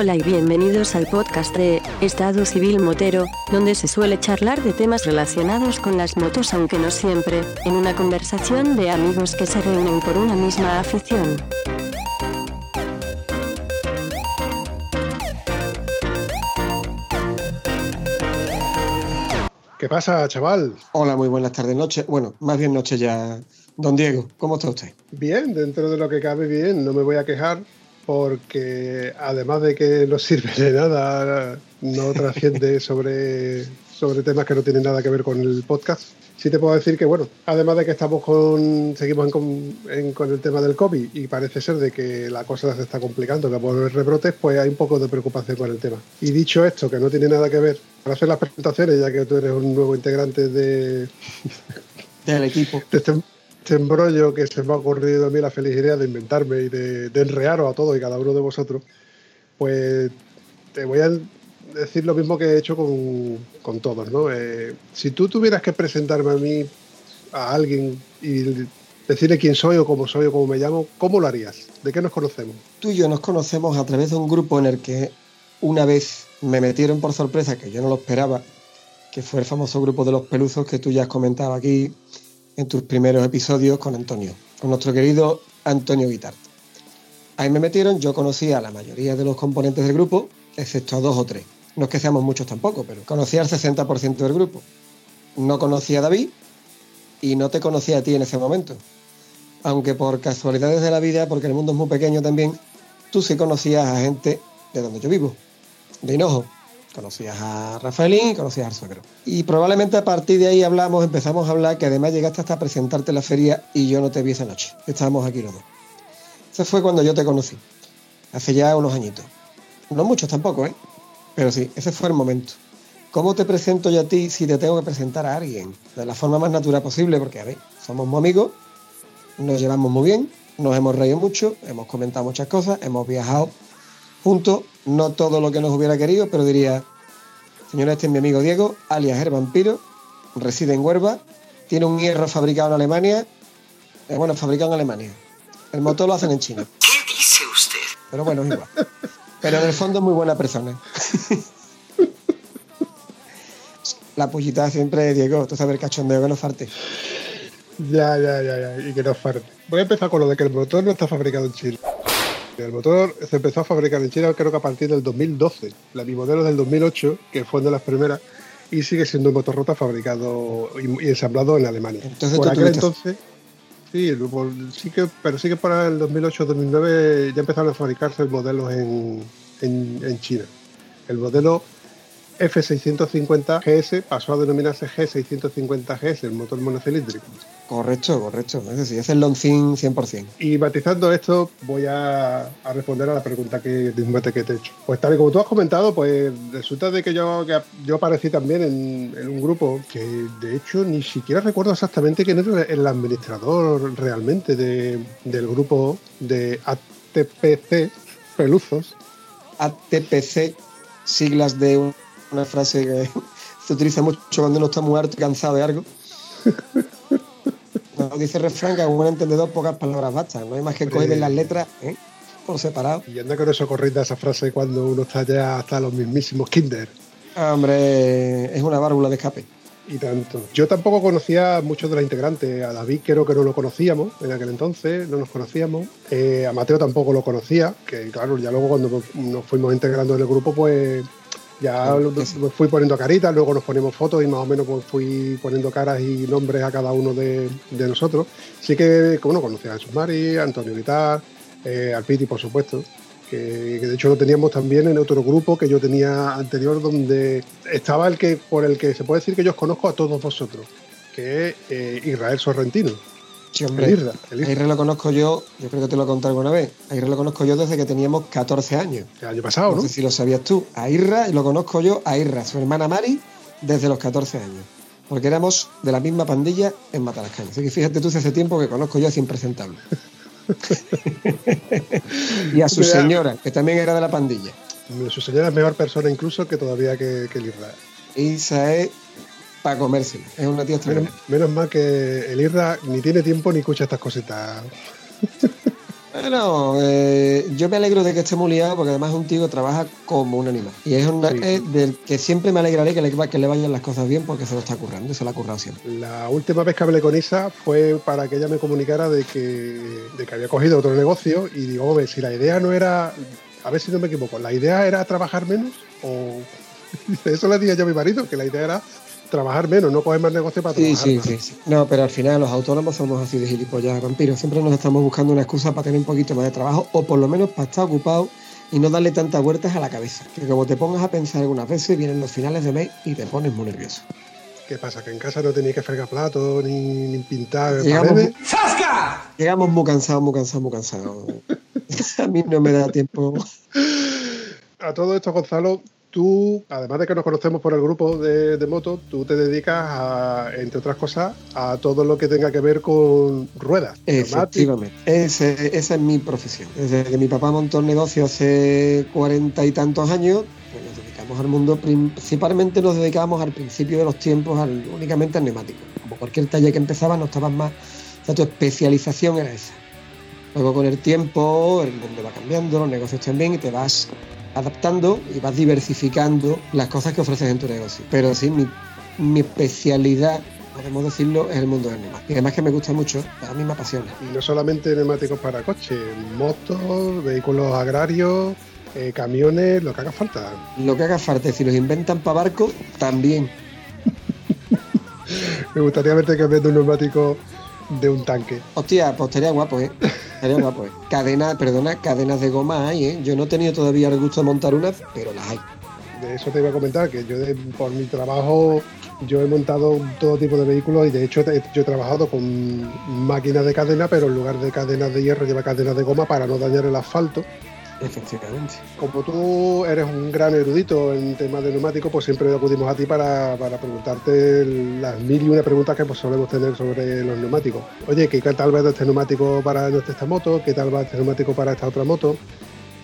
Hola y bienvenidos al podcast de Estado Civil Motero, donde se suele charlar de temas relacionados con las motos aunque no siempre, en una conversación de amigos que se reúnen por una misma afición. ¿Qué pasa, chaval? Hola, muy buenas tardes, noche. Bueno, más bien noche ya. Don Diego, ¿cómo está usted? Bien, dentro de lo que cabe bien, no me voy a quejar porque además de que no sirve de nada, no trasciende sobre, sobre temas que no tienen nada que ver con el podcast. Sí te puedo decir que, bueno, además de que estamos con, seguimos con, con el tema del COVID y parece ser de que la cosa se está complicando, que por rebrotes, pues hay un poco de preocupación con el tema. Y dicho esto, que no tiene nada que ver, para hacer las presentaciones, ya que tú eres un nuevo integrante de, del equipo. De este, este, embrollo que se me ha ocurrido a mí la feliz idea de inventarme y de, de enrearos a todos y cada uno de vosotros, pues te voy a decir lo mismo que he hecho con, con todos, ¿no? Eh, si tú tuvieras que presentarme a mí, a alguien, y decirle quién soy o cómo soy o cómo me llamo, ¿cómo lo harías? ¿De qué nos conocemos? Tú y yo nos conocemos a través de un grupo en el que una vez me metieron por sorpresa, que yo no lo esperaba, que fue el famoso grupo de los peluzos que tú ya has comentado aquí en tus primeros episodios con Antonio, con nuestro querido Antonio Guitart. Ahí me metieron, yo conocía a la mayoría de los componentes del grupo, excepto a dos o tres. No es que seamos muchos tampoco, pero conocía al 60% del grupo. No conocía a David y no te conocía a ti en ese momento. Aunque por casualidades de la vida, porque el mundo es muy pequeño también, tú sí conocías a gente de donde yo vivo, de Hinojo. Conocías a Rafaelín y conocías al suegro. Y probablemente a partir de ahí hablamos, empezamos a hablar, que además llegaste hasta presentarte en la feria y yo no te vi esa noche. Estábamos aquí los dos. Ese fue cuando yo te conocí, hace ya unos añitos. No muchos tampoco, ¿eh? Pero sí, ese fue el momento. ¿Cómo te presento yo a ti si te tengo que presentar a alguien? De la forma más natural posible, porque, a ver, somos muy amigos, nos llevamos muy bien, nos hemos reído mucho, hemos comentado muchas cosas, hemos viajado juntos, no todo lo que nos hubiera querido, pero diría, señora, este es mi amigo Diego, alias el vampiro, reside en Huerva, tiene un hierro fabricado en Alemania, eh, bueno, fabricado en Alemania. El motor lo hacen en China. ¿Qué dice usted? Pero bueno, es igual. Pero en el fondo es muy buena persona. La pullita siempre, Diego, tú sabes el cachondeo que no farte. Ya, ya, ya, ya, y que no farte. Voy a empezar con lo de que el motor no está fabricado en China. El motor se empezó a fabricar en China creo que a partir del 2012. La mi modelo es del 2008, que fue una de las primeras, y sigue siendo un motor rota fabricado y, ensamblado en Alemania. Entonces, Por aquel entonces, sí, por- sí que, pero sí que para el 2008-2009 ya empezaron a fabricarse modelos en, en, en China. El modelo F650 GS pasó a denominarse G650 GS, el motor monocilíndrico. Correcto, correcto. Es decir, es el Loncin 100%. Y matizando esto, voy a, a responder a la pregunta que, de un mate que te he hecho. Pues tal y como tú has comentado, pues resulta de que yo, que yo aparecí también en, en un grupo que de hecho ni siquiera recuerdo exactamente quién era el administrador realmente de- del grupo de ATPC Peluzos. ATPC, siglas de un- una frase que se utiliza mucho cuando uno está muy harto y cansado de algo. Dice el refrán que a un buen entendedor pocas palabras bastan. No hay más que coger las letras ¿eh? por separado. Y anda con eso corriendo esa frase cuando uno está ya hasta los mismísimos kinder. Hombre, es una válvula de escape. Y tanto. Yo tampoco conocía a muchos de los integrantes. A David creo que no lo conocíamos en aquel entonces, no nos conocíamos. Eh, a Mateo tampoco lo conocía, que claro, ya luego cuando nos fuimos integrando en el grupo, pues ya sí. fui poniendo caritas, luego nos ponemos fotos y más o menos pues fui poniendo caras y nombres a cada uno de, de nosotros. Sí que, bueno, conocía a Jesús Mari, a Antonio Vitar, eh, al Piti, por supuesto. Que, que de hecho lo teníamos también en otro grupo que yo tenía anterior donde estaba el que por el que se puede decir que yo os conozco a todos vosotros, que es eh, Israel Sorrentino. Sí, hombre. Lo conozco yo, yo creo que te lo he contado alguna vez. A Irra lo conozco yo desde que teníamos 14 años. El año pasado, No ¿no? sé si lo sabías tú. A Irra, y lo conozco yo, a Irra, su hermana Mari, desde los 14 años. Porque éramos de la misma pandilla en Matalascaña. Así que fíjate tú, hace ese tiempo que conozco yo a ese impresentable. y a su señora, que también era de la pandilla. Su señora es mejor persona incluso que todavía que, que el Irra. Isa es para comérsela. Es una tía Menos, extraordinaria. menos mal que el Irra ni tiene tiempo ni escucha estas cositas. Bueno, eh, yo me alegro de que esté muy liado porque además es un tío que trabaja como un animal. Y es, una, del que siempre me alegraré que le, que le vayan las cosas bien porque se lo está currando, se lo ha currado siempre. La última vez que hablé con Isa fue para que ella me comunicara de que, de que había cogido otro negocio y digo, hombre, si la idea no era, a ver si no me equivoco, la idea era trabajar menos o... Eso le dije yo a mi marido, que la idea era trabajar menos, no coger más negocio para trabajar sí, Sí, sí, No, pero al final los autónomos somos así de gilipollas, vampiros. Siempre nos estamos buscando una excusa para tener un poquito más de trabajo o por lo menos para estar ocupado y no darle tantas vueltas a la cabeza. Que como te pongas a pensar algunas veces, vienen los finales de mes y te pones muy nervioso. ¿Qué pasa? ¿Que en casa no tenéis que fregar platos ni, pintar Llegamos, Llegamos muy cansados, muy cansados, muy cansados. a mí no me da tiempo. A todo esto, Gonzalo, tú, además de que nos conocemos por el grupo de, moto, tú te dedicas, a, entre otras cosas, a todo lo que tenga que ver con ruedas. Efectivamente, esa es mi profesión. Desde que mi papá montó el negocio hace cuarenta y tantos años, pues nos dedicamos al mundo, principalmente nos dedicábamos al principio de los tiempos al, únicamente al neumático. Como cualquier taller que empezaba, no estabas más, o sea, tu especialización era esa. Luego con el tiempo el mundo va cambiando, los negocios también y te vas adaptando y vas diversificando las cosas que ofreces en tu negocio. Pero sí, mi, especialidad podemos decirlo, es el mundo del neumático. Y además que me gusta mucho, a mí me apasiona. Y no solamente neumáticos para coches, motos, vehículos agrarios, eh, camiones, lo que haga falta. Lo que haga falta, si los inventan para barcos, también. me gustaría verte cambiando un neumático de un tanque. Hostia, pues estaría guapo, ¿eh? Estaría guapo, ¿eh? Cadenas, perdona, cadenas de goma hay, ¿eh? Yo no he tenido todavía el gusto de montar una, pero las hay. De eso te iba a comentar, que yo por mi trabajo yo he montado todo tipo de vehículos y de hecho yo he trabajado con máquinas de cadena, pero en lugar de cadenas de hierro lleva cadenas de goma para no dañar el asfalto. Efectivamente. Como tú eres un gran erudito en temas de neumáticos, pues siempre acudimos a ti para, preguntarte las mil y una preguntas que pues, solemos tener sobre los neumáticos. Oye, ¿qué tal va este neumático para esta moto? ¿Qué tal va este neumático para esta otra moto?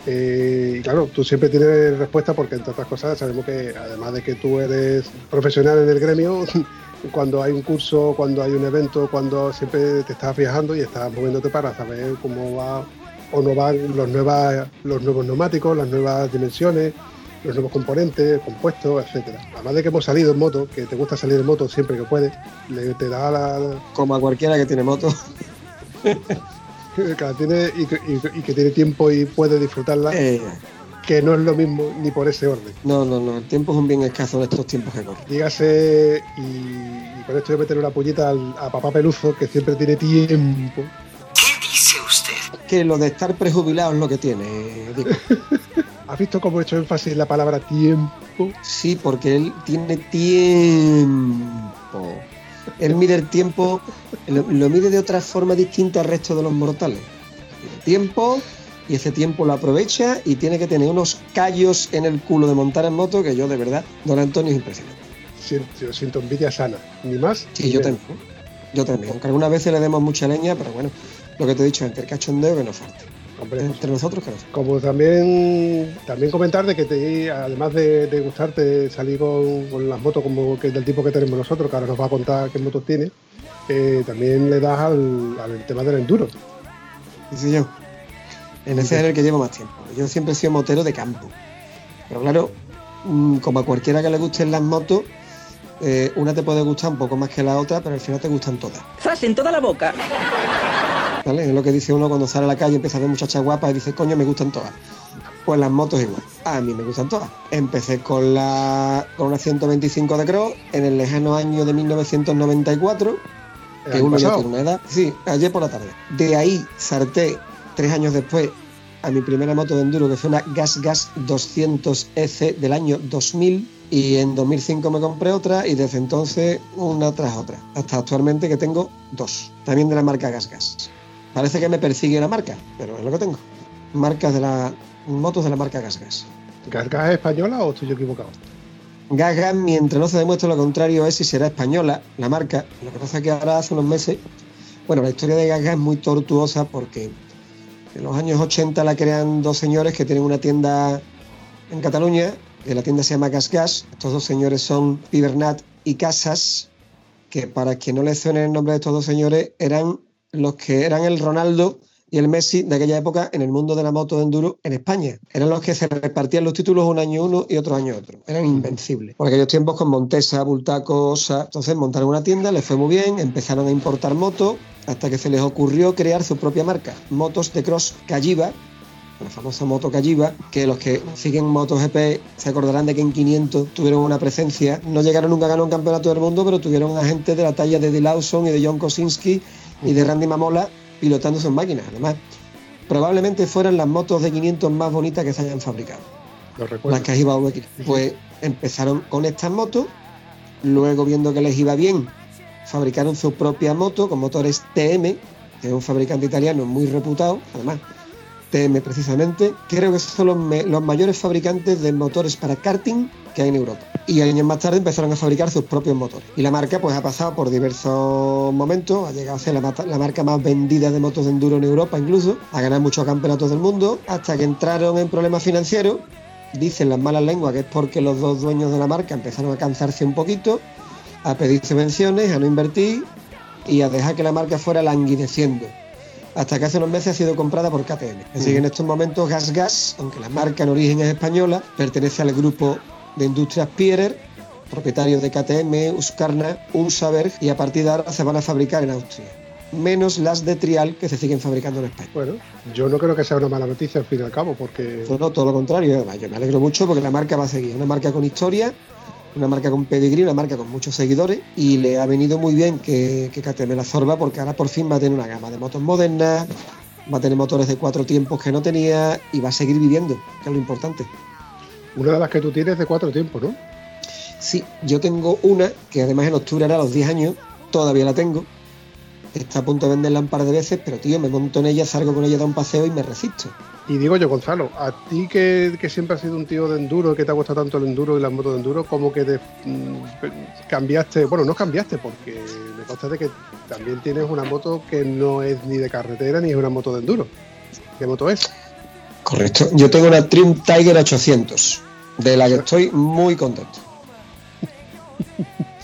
Eh, y claro, tú siempre tienes respuesta porque entre otras cosas sabemos que además de que tú eres profesional en el gremio, cuando hay un curso, cuando hay un evento, cuando siempre te estás viajando y estás moviéndote para saber cómo va o no van los, nuevas, los nuevos neumáticos, las nuevas dimensiones, los nuevos componentes, compuestos, etcétera. Además de que hemos salido en moto, que te gusta salir en moto siempre que puedes, le, te da la... Como a cualquiera que tiene moto. que tiene y, que tiene tiempo y puede disfrutarla. Eh. Que no es lo mismo ni por ese orden. No, no, no. El tiempo es un bien escaso en estos tiempos que corren. Dígase, y, con esto voy a meter una puñita a papá Peluzo, que siempre tiene tiempo que lo de estar prejubilado es lo que tiene. ¿Has visto cómo he hecho énfasis en la palabra tiempo? Sí, porque él tiene tiempo. Él mide el tiempo, lo, mide de otra forma distinta al resto de los mortales. Tiene tiempo y ese tiempo lo aprovecha y tiene que tener unos callos en el culo de montar en moto que yo de verdad, don Antonio es impresionante. Siento, siento envidia sana, ni más. Sí, yo también. Yo también, aunque algunas veces le demos mucha leña, pero bueno, lo que te he dicho, entre el cachondeo que nos falte. entre nosotros que Como también también comentar de que te, además de, gustarte salir con, las motos como que del tipo que tenemos nosotros, que ahora nos va a contar qué motos tiene, eh, también le das al, tema del enduro. Sí, yo. En ese es el que llevo más tiempo. Yo siempre he sido motero de campo. Pero claro, mm, como a cualquiera que le gusten las motos, eh, una te puede gustar un poco más que la otra, pero al final te gustan todas. ¡Zas en toda la boca! Es lo que dice uno cuando sale a la calle, y empieza a ver muchachas guapas y dice, coño, me gustan todas. Pues las motos igual. A mí me gustan todas. Empecé con la con una 125 de Cross en el lejano año de 1994, que uno ya tiene una edad. Sí, ayer por la tarde. De ahí salté tres años después a mi primera moto de enduro, que fue una Gas Gas 200 EC del año 2000. Y en 2005 me compré otra y desde entonces una tras otra. Hasta actualmente que tengo dos. También de la marca Gas Gas. Parece que me persigue la marca, pero es lo que tengo. Marcas de la. motos de la marca Gasgas. ¿Gasgas es española o estoy yo equivocado? Gasgas, mientras no se demuestre lo contrario, es si será española la marca. Lo que pasa es que ahora hace unos meses. Bueno, la historia de Gasgas es muy tortuosa porque en los años 80 la crean dos señores que tienen una tienda en Cataluña. Que la tienda se llama Gasgas. Estos dos señores son Pibernat y Casas, que para quien no le suene el nombre de estos dos señores, eran los que eran el Ronaldo y el Messi de aquella época en el mundo de la moto de enduro en España. Eran los que se repartían los títulos un año uno y otro año otro. Eran invencibles. Por aquellos tiempos con Montesa, Bultaco, Osa. Entonces montaron una tienda, les fue muy bien, empezaron a importar motos hasta que se les ocurrió crear su propia marca, Motos de Cross Calliva, la famosa moto Calliva, que los que siguen MotoGP se acordarán de que en 500 tuvieron una presencia. No llegaron nunca a ganar un campeonato del mundo, pero tuvieron a gente de la talla de Di Lawson y de John Kosinski y de Randy Mamola pilotando sus máquinas. Además, probablemente fueran las motos de 500 más bonitas que se hayan fabricado. las que iba Pues empezaron con estas motos, luego viendo que les iba bien, fabricaron su propia moto con motores TM, que es un fabricante italiano muy reputado, además TM precisamente, creo que son los, mayores fabricantes de motores para karting que hay en Europa. Y años más tarde empezaron a fabricar sus propios motores. Y la marca pues ha pasado por diversos momentos, ha llegado a ser la, marca más vendida de motos de enduro en Europa incluso, a ganar muchos campeonatos del mundo, hasta que entraron en problemas financieros. Dicen las malas lenguas que es porque los dos dueños de la marca empezaron a cansarse un poquito, a pedir subvenciones, a no invertir y a dejar que la marca fuera languideciendo hasta que hace unos meses ha sido comprada por KTM. Así que en estos momentos Gas Gas, aunque la marca en origen es española, pertenece al grupo de industrias Pierer, propietario de KTM, Husqvarna, Unsaberg y a partir de ahora se van a fabricar en Austria. Menos las de trial que se siguen fabricando en España. Bueno, yo no creo que sea una mala noticia al fin y al cabo, porque. No, todo lo contrario. Yo me alegro mucho porque la marca va a seguir. Una marca con historia, una marca con pedigrí, una marca con muchos seguidores y le ha venido muy bien que, que KTM la zorba porque ahora por fin va a tener una gama de motos modernas, va a tener motores de cuatro tiempos que no tenía y va a seguir viviendo, que es lo importante. Una de las que tú tienes de cuatro tiempos, ¿no? Sí, yo tengo una que además en octubre era a los 10 años, todavía la tengo. Está a punto de venderla un par de veces, pero tío, me monto en ella, salgo con ella, da un paseo y me resisto. Y digo yo, Gonzalo, a ti que, siempre has sido un tío de enduro, que te ha gustado tanto el enduro y las motos de enduro, como que mm, cambiaste, bueno, no cambiaste porque me consta de que también tienes una moto que no es ni de carretera ni es una moto de enduro. ¿Qué moto es? Correcto, yo tengo una Trim Tiger 800, de la que estoy muy contento.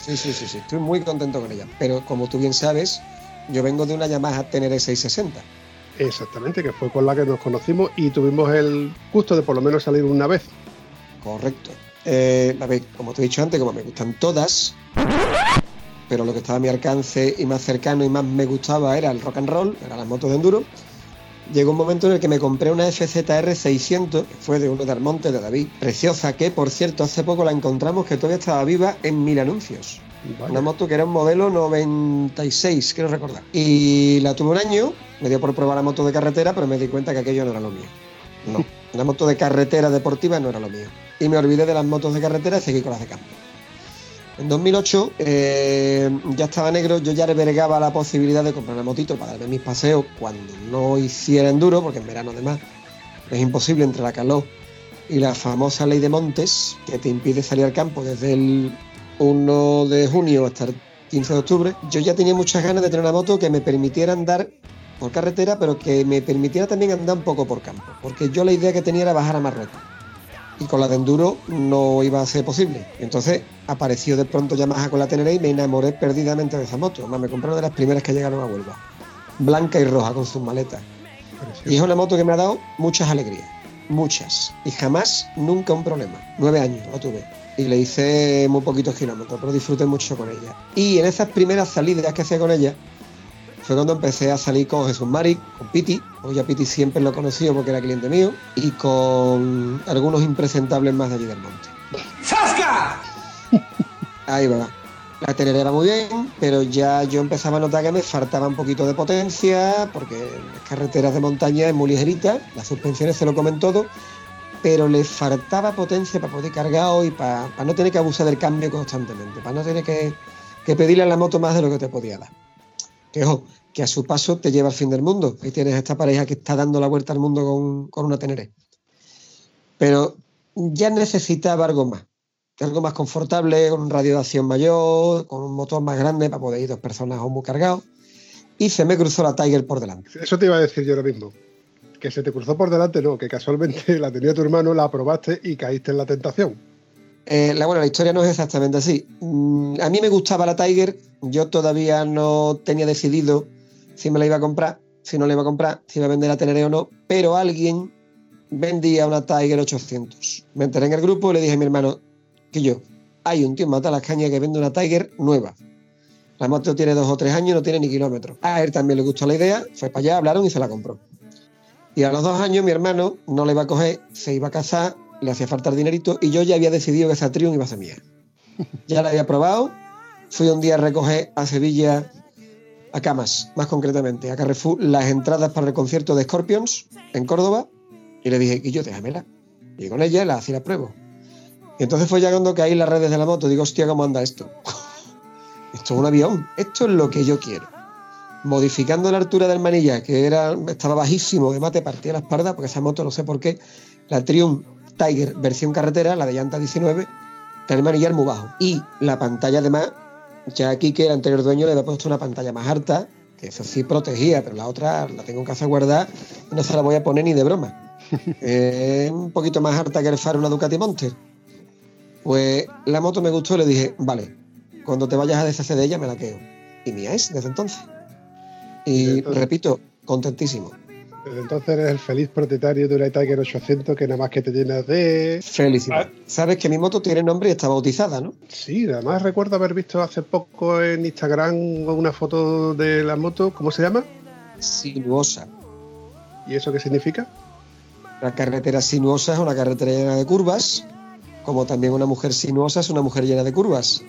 Sí, sí, sí, sí, estoy muy contento con ella. Pero como tú bien sabes, yo vengo de una Yamaha Tenere 660 Exactamente, que fue con la que nos conocimos y tuvimos el gusto de por lo menos salir una vez. Correcto. Eh, a ver, como te he dicho antes, como me gustan todas, pero lo que estaba a mi alcance y más cercano y más me gustaba era el rock and roll, era las motos de enduro. Llegó un momento en el que me compré una FZR 600, que fue de uno de Armonte de David, preciosa, que por cierto hace poco la encontramos que todavía estaba viva en mil anuncios. Una moto que era un modelo 96, quiero recordar. Y la tuve un año, me dio por probar la moto de carretera, pero me di cuenta que aquello no era lo mío. No, una moto de carretera deportiva no era lo mío. Y me olvidé de las motos de carretera y seguí con las de campo. En 2008 eh, ya estaba negro, yo ya revergaba la posibilidad de comprar una motito para darme mis paseos cuando no hiciera enduro, porque en verano además es imposible entre la calor y la famosa ley de montes que te impide salir al campo desde el 1 de junio hasta el 15 de octubre, yo ya tenía muchas ganas de tener una moto que me permitiera andar por carretera, pero que me permitiera también andar un poco por campo, porque yo la idea que tenía era bajar a Marruecos. Y con la de enduro no iba a ser posible. Entonces apareció de pronto Yamaha con la Tenere y me enamoré perdidamente de esa moto. me compré una de las primeras que llegaron a Huelva. Blanca y roja con sus maletas. Y es una moto que me ha dado muchas alegrías. Muchas. Y jamás, nunca un problema. Nueve años lo tuve y le hice muy poquitos kilómetros, pero disfruté mucho con ella. Y en esas primeras salidas que hacía con ella, fue cuando empecé a salir con Jesús Mari, con Piti, hoy a Piti siempre lo he conocido porque era cliente mío, y con algunos impresentables más de allí del monte. ¡Zasca! Ahí va. La tener era muy bien, pero ya yo empezaba a notar que me faltaba un poquito de potencia, porque las carreteras de montaña es muy ligerita, las suspensiones se lo comen todo, pero le faltaba potencia para poder cargar y para, no tener que abusar del cambio constantemente, para no tener que, pedirle a la moto más de lo que te podía dar. Que ojo, que a su paso te lleva al fin del mundo. Ahí tienes a esta pareja que está dando la vuelta al mundo con, con una Teneré. Pero ya necesitaba algo más. Algo más confortable, con un radio de acción mayor, con un motor más grande para poder ir dos personas o muy cargados. Y se me cruzó la Tiger por delante. Eso te iba a decir yo ahora mismo que se te cruzó por delante, no, que casualmente la tenía tu hermano, la aprobaste y caíste en la tentación. Eh, la, bueno, la historia no es exactamente así. Mm, a mí me gustaba la Tiger, yo todavía no tenía decidido si me la iba a comprar, si no le iba a comprar, si iba a vender a Teneré o no, pero alguien vendía una Tiger 800. Me enteré en el grupo y le dije a mi hermano que yo, hay un tío en Mata las Cañas que vende una Tiger nueva. La moto tiene dos o tres años, no tiene ni kilómetros. A él también le gustó la idea, fue para allá, hablaron y se la compró. Y a los dos años mi hermano no le iba a coger, se iba a casar, le hacía falta el dinerito y yo ya había decidido que esa Triumph iba a ser mía. Ya la había probado, fui un día a recoger a Sevilla, a Camas, más concretamente, a Carrefour, las entradas para el concierto de Scorpions en Córdoba y le dije, y yo déjamela. Y con ella la hacía la prueba. Y entonces fue cuando caí en las redes de la moto, digo, hostia, ¿cómo anda esto? esto es un avión, esto es lo que yo quiero modificando la altura del manilla, que era, estaba bajísimo, de mate partía la espalda, porque esa moto, no sé por qué, la Triumph Tiger versión carretera, la de llanta 19, tiene el manillar muy bajo. Y la pantalla además, ya aquí que el anterior dueño le había puesto una pantalla más alta, que eso sí protegía, pero la otra la tengo en casa guardada no se la voy a poner ni de broma. Es un poquito más alta que el faro una Ducati Monster. Pues la moto me gustó y le dije, vale, cuando te vayas a deshacer de ella me la quedo. Y mía es desde entonces. Y repito, contentísimo. Desde entonces eres el feliz propietario de una Tiger 800 que nada más que te llenas de... Felicidad. Ah. Sabes que mi moto tiene nombre y está bautizada, ¿no? Sí, además recuerdo haber visto hace poco en Instagram una foto de la moto, ¿cómo se llama? Sinuosa. ¿Y eso qué significa? La carretera sinuosa es una carretera llena de curvas, como también una mujer sinuosa es una mujer llena de curvas.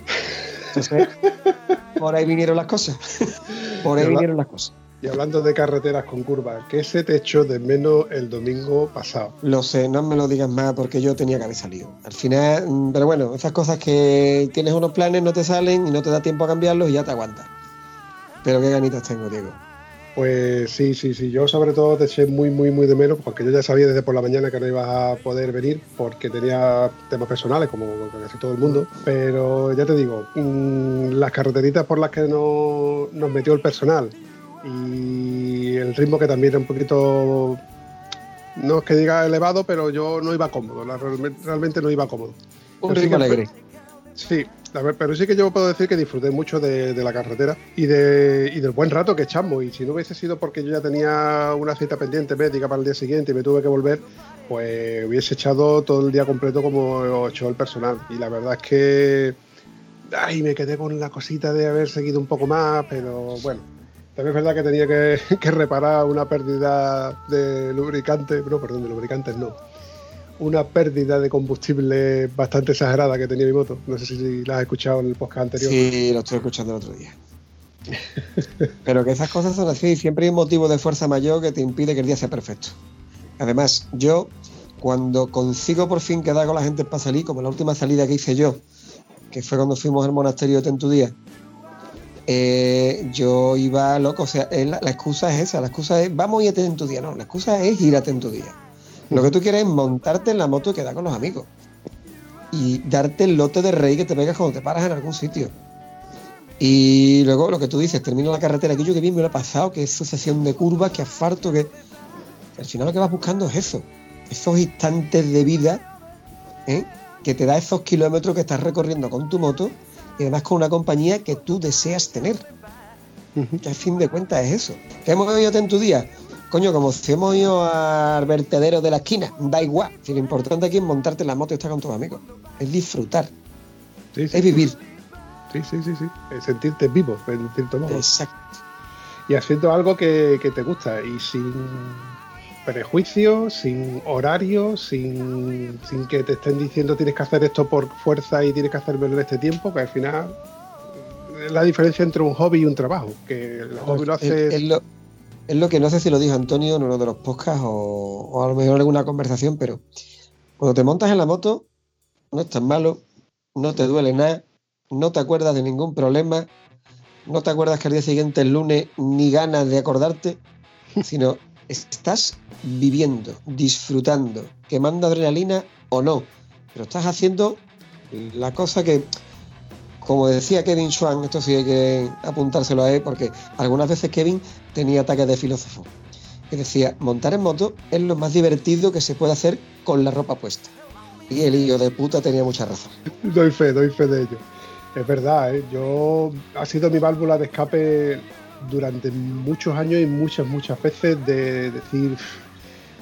Entonces, por ahí vinieron las cosas. Por ahí vinieron las cosas. Y hablando de carreteras con curvas, ¿qué se te echó de menos el domingo pasado? Lo sé, no me lo digas más porque yo tenía que haber salido. Al final, mm, pero bueno, esas cosas que tienes unos planes, no te salen y no te da tiempo a cambiarlos y ya te aguantas. Pero qué ganitas tengo, Diego. Pues sí, sí, sí. Yo sobre todo te eché muy, muy, muy de menos porque yo ya sabía desde por la mañana que no ibas a poder venir porque tenía temas personales como casi todo el mundo. Pero ya te digo, mm, las carreteritas por las que no, nos metió el personal y el ritmo que también era un poquito, no es que diga elevado, pero yo no iba cómodo, realmente no iba cómodo. Un ritmo alegre. Sí, pero sí que yo puedo decir que disfruté mucho de, la carretera y, de, y del buen rato que echamos. Y si no hubiese sido porque yo ya tenía una cita pendiente médica para el día siguiente y me tuve que volver, pues hubiese echado todo el día completo como echó el personal. Y la verdad es que ay, me quedé con la cosita de haber seguido un poco más, pero bueno. También es verdad que tenía que, que reparar una pérdida de lubricante, no, perdón, de lubricantes no, una pérdida de combustible bastante exagerada que tenía mi moto. No sé si la has escuchado en el podcast anterior. Sí, lo estoy escuchando el otro día. Pero que esas cosas son así, siempre hay un motivo de fuerza mayor que te impide que el día sea perfecto. Además, yo, cuando consigo por fin quedar con la gente para salir, como la última salida que hice yo, que fue cuando fuimos al monasterio de Tentudía, eh, yo iba loco. O sea, la, excusa es esa, la excusa es vamos a ir a Tentudía. No, la excusa es ir a Tentudía. Lo que tú quieres es montarte en la moto y quedar con los amigos. Y darte el lote de rey que te pegas cuando te paras en algún sitio. Y luego lo que tú dices, termino la carretera, aquello que bien me lo ha pasado, que es sucesión de curvas, que asfalto, que. Al final lo que vas buscando es eso. Esos instantes de vida ¿eh? que te da esos kilómetros que estás recorriendo con tu moto y además con una compañía que tú deseas tener. Que al fin de cuentas es eso. ¿Qué hemos oído en tu día? Coño, como si hemos ido al vertedero de la esquina, da igual. Si lo importante aquí es montarte en la moto y estar con tus amigos. Es disfrutar. es vivir. Sí, sí, sí, sí. Es sentirte vivo, sentirte modo. Exacto. Y haciendo algo que, te gusta y sin prejuicios, sin horarios, sin, sin, que te estén diciendo tienes que hacer esto por fuerza y tienes que hacerlo en este tiempo, que al final es la diferencia entre un hobby y un trabajo. Que el hobby lo haces es lo que no sé si lo dijo Antonio en uno de los podcasts o, a lo mejor en alguna conversación, pero cuando te montas en la moto, no es tan malo, no te duele nada, no te acuerdas de ningún problema, no te acuerdas que al día siguiente, el lunes, ni ganas de acordarte, sino estás viviendo, disfrutando, quemando adrenalina o no, pero estás haciendo la cosa que como decía Kevin Swan, esto sí hay que apuntárselo a él, porque algunas veces Kevin tenía ataques de filósofo. Y decía, montar en moto es lo más divertido que se puede hacer con la ropa puesta. Y el hijo de puta tenía mucha razón. Doy fe, doy fe de ello. Es verdad, ¿eh? yo ha sido mi válvula de escape durante muchos años y muchas, muchas veces de decir,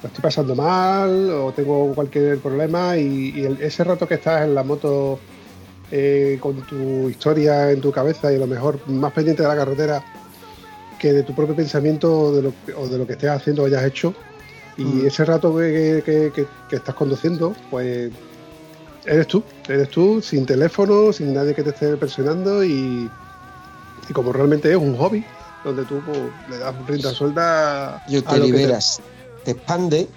lo estoy pasando mal o tengo cualquier problema y, ese rato que estás en la moto eh, con tu historia en tu cabeza y a lo mejor más pendiente de la carretera que de tu propio pensamiento o de lo, o de lo que estés haciendo o hayas hecho. Y mm. ese rato que, estás conduciendo, pues eres tú, eres tú, sin teléfono, sin nadie que te esté presionando y, como realmente es un hobby, donde tú pues, le das rienda suelta. Yo te liberas te expande,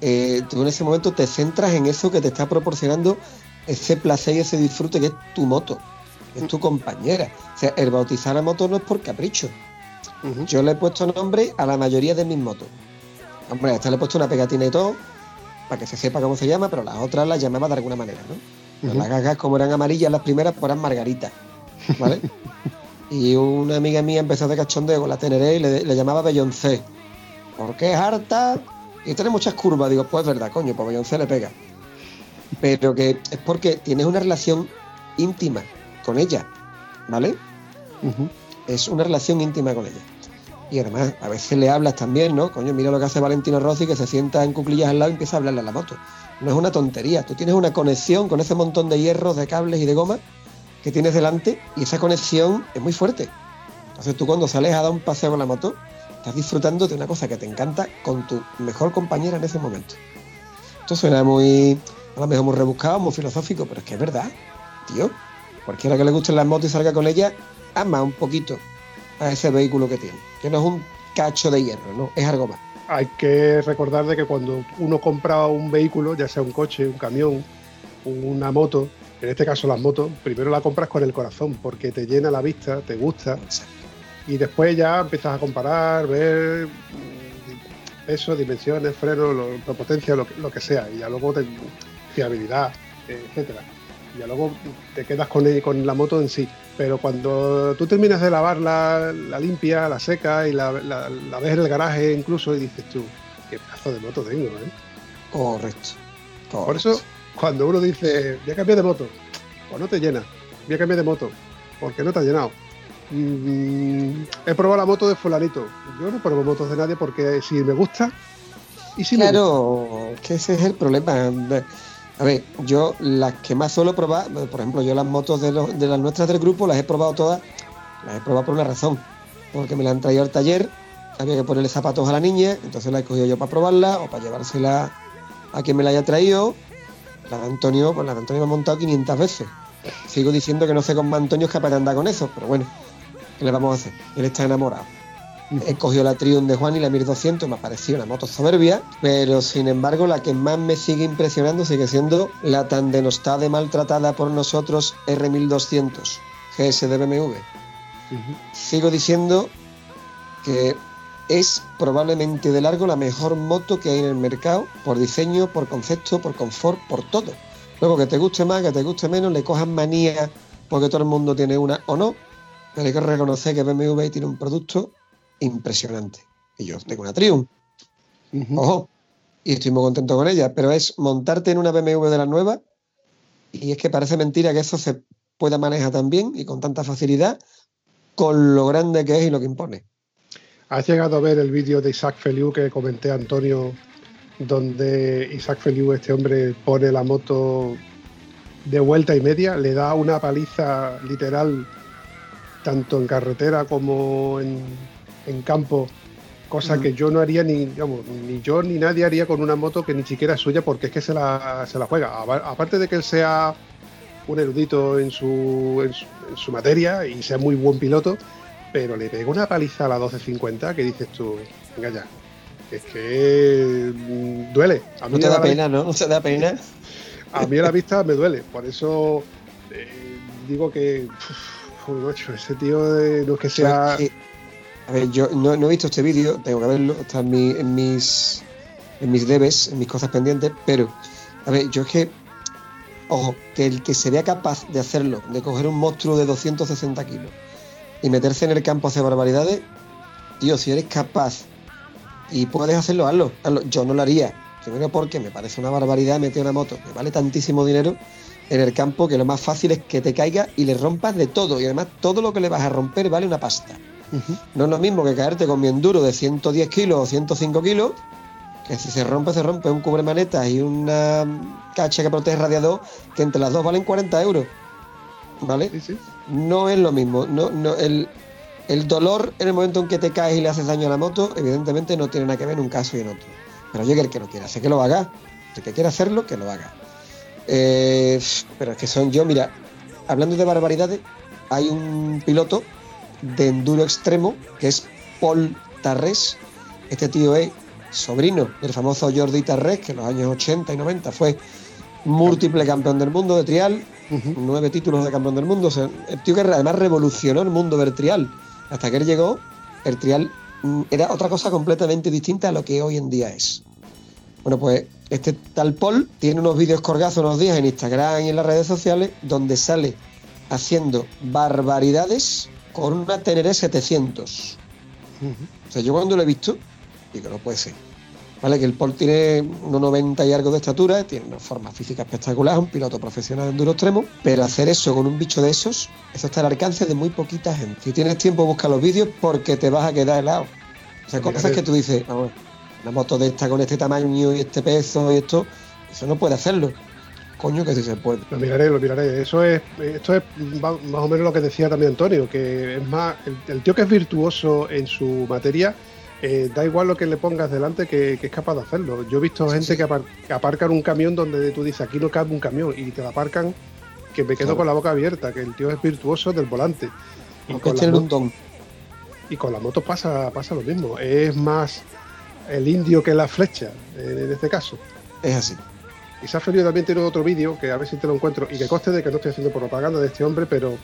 eh, tú en ese momento te centras en eso que te está proporcionando ese placer y ese disfrute que es tu moto, es tu compañera. O sea, el bautizar a moto no es por capricho. Yo le he puesto nombre a la mayoría de mis motos. Hombre, a esta le he puesto una pegatina y todo, para que se sepa cómo se llama, pero las otras las llamaba de alguna manera, ¿no? Las gagas, como eran amarillas las primeras, pues eran margaritas, ¿vale? y una amiga mía empezó de cachondeo con la Teneré y le, le llamaba Beyoncé porque es harta y tiene muchas curvas. Digo, pues es verdad, coño, pues Beyoncé le pega. Pero que es porque tienes una relación íntima con ella, ¿vale? Es una relación íntima con ella. Y además, a veces le hablas también, ¿no? Coño, mira lo que hace Valentino Rossi, que se sienta en cuclillas al lado y empieza a hablarle a la moto. No es una tontería. Tú tienes una conexión con ese montón de hierros, de cables y de goma que tienes delante y esa conexión es muy fuerte. Entonces tú cuando sales a dar un paseo con la moto, Estás disfrutando de una cosa que te encanta con tu mejor compañera en ese momento. Esto suena muy, a lo mejor muy rebuscado, muy filosófico, pero es que es verdad, tío. Cualquiera que le guste las motos y salga con ella, ama un poquito a ese vehículo que tiene. Que no es un cacho de hierro, no, es algo más. Hay que recordar de que cuando uno compra un vehículo, ya sea un coche, un camión, una moto, en este caso las motos, primero la compras con el corazón, porque te llena la vista, te gusta. Y después ya empiezas a comparar, ver mm, peso, dimensiones, freno, potencia, lo, lo, que sea. Y ya luego te, fiabilidad, etcétera. Y ya luego te quedas con, con la moto en sí. Pero cuando tú terminas de lavarla, la limpia, la seca y la, ves en el garaje incluso y dices tú, qué pedazo de moto tengo, ¿eh? Correcto. Por eso, cuando uno dice, voy a cambiar de moto, pues no te llena. Voy a cambiar de moto, porque no te ha llenado. Mm, he probado la moto de fulanito. Yo no pruebo motos de nadie porque si me gusta y si claro, que ese es el problema. A ver, yo las que más suelo probar, por ejemplo, yo las motos de, de las nuestras del grupo las he probado todas, las he probado por una razón, porque me la han traído al taller, había que ponerle zapatos a la niña, entonces la he cogido yo para probarla o para llevársela a quien me la haya traído. La de Antonio, pues la de Antonio me ha montado 500 veces. Sigo diciendo que no sé cómo Antonio es capaz de andar con eso, pero bueno, ¿Qué le vamos a hacer? Él está enamorado. He cogido la Triumph de Juan y la 1200, me ha parecido una moto soberbia, pero sin embargo la que más me sigue impresionando sigue siendo la tan denostada y maltratada por nosotros R1200 GS de BMW. Sigo diciendo que es probablemente de largo la mejor moto que hay en el mercado, por diseño, por concepto, por confort, por todo. Luego que te guste más, que te guste menos, le cojan manía porque todo el mundo tiene una o no, pero hay que reconocer que BMW tiene un producto impresionante. Y yo tengo una Triumph. Ojo, y estoy muy contento con ella, pero es montarte en una BMW de la nueva y es que parece mentira que eso se pueda manejar tan bien y con tanta facilidad con lo grande que es y lo que impone. ¿Has llegado a ver el vídeo de Isaac Feliu que comenté Antonio, donde Isaac Feliu, este hombre, pone la moto de vuelta y media, le da una paliza literal tanto en carretera como en, campo, cosa que yo no haría ni, ni yo ni nadie haría con una moto que ni siquiera es suya porque es que se la, se la juega. Aparte de que él sea un erudito en su, en su, materia y sea muy buen piloto, pero le pega una paliza a la 1250 que dices tú, venga ya, es que mm, duele. A mí no te da pena, ¿no? No se da pena. A mí a la vista me duele, por eso eh, digo que ese tío no es que sea. a ver, yo no, he visto este vídeo, tengo que verlo, está en, mis en mis debes, en mis cosas pendientes, pero a ver, yo es que, ojo, que el que sería capaz de hacerlo, de coger un monstruo de 260 kilos y meterse en el campo a hacer barbaridades, tío, si eres capaz y puedes hacerlo, hazlo. hazlo. Yo no lo haría. Primero porque me parece una barbaridad meter una moto, me vale tantísimo dinero en el campo que lo más fácil es que te caiga y le rompas de todo. Y además todo lo que le vas a romper vale una pasta. No es lo mismo que caerte con mi enduro de 110 kilos o 105 kilos, que si se rompe, se rompe un cubre manetas y una cacha que protege radiador, que entre las dos valen 40 euros. ¿Vale? No es lo mismo. No, no, el, el dolor en el momento en que te caes y le haces daño a la moto, evidentemente no tiene nada que ver en un caso y en otro. Pero yo que el que lo quiera hacer, que lo haga. El que quiera hacerlo, que lo haga. Eh, pero es que son yo, mira, hablando de barbaridades, hay un piloto de enduro extremo que es Paul Tarrés. Este tío es sobrino del famoso Jordi Tarrés, que en los años 80 y 90 fue múltiple campeón del mundo de trial, nueve títulos de campeón del mundo. el tío que además revolucionó el mundo del trial hasta que él llegó, el trial mm, era otra cosa completamente distinta a lo que hoy en día es. Bueno, pues este tal Paul tiene unos vídeos colgados unos días en Instagram y en las redes sociales donde sale haciendo barbaridades con una Teneré 700. O sea, yo cuando lo he visto, digo, no puede ser. ¿Vale? Que el Paul tiene unos 90 y algo de estatura, tiene una forma física espectacular, un piloto profesional en duro extremo, pero hacer eso con un bicho de esos, eso está al alcance de muy poquita gente. Si tienes tiempo, busca los vídeos porque te vas a quedar helado. O sea, cosas que tú dices, vamos, una moto de esta con este tamaño y este peso y esto, eso no puede hacerlo. Coño, que sí se puede. Lo miraré, lo miraré. Eso es, esto es más o menos lo que decía también Antonio, que es más, el tío que es virtuoso en su materia eh, da igual lo que le pongas delante que, es capaz de hacerlo. Yo he visto gente Que, aparcan un camión donde tú dices aquí no cabe un camión y te la aparcan que me quedo con la boca abierta, que el tío es virtuoso del volante. Y con, la moto, y con pasa, pasa lo mismo. Es más el indio que la flecha, en este caso. Es así. Y Saferio también tiene otro vídeo, que a ver si te lo encuentro, y que coste de que no estoy haciendo propaganda de este hombre, pero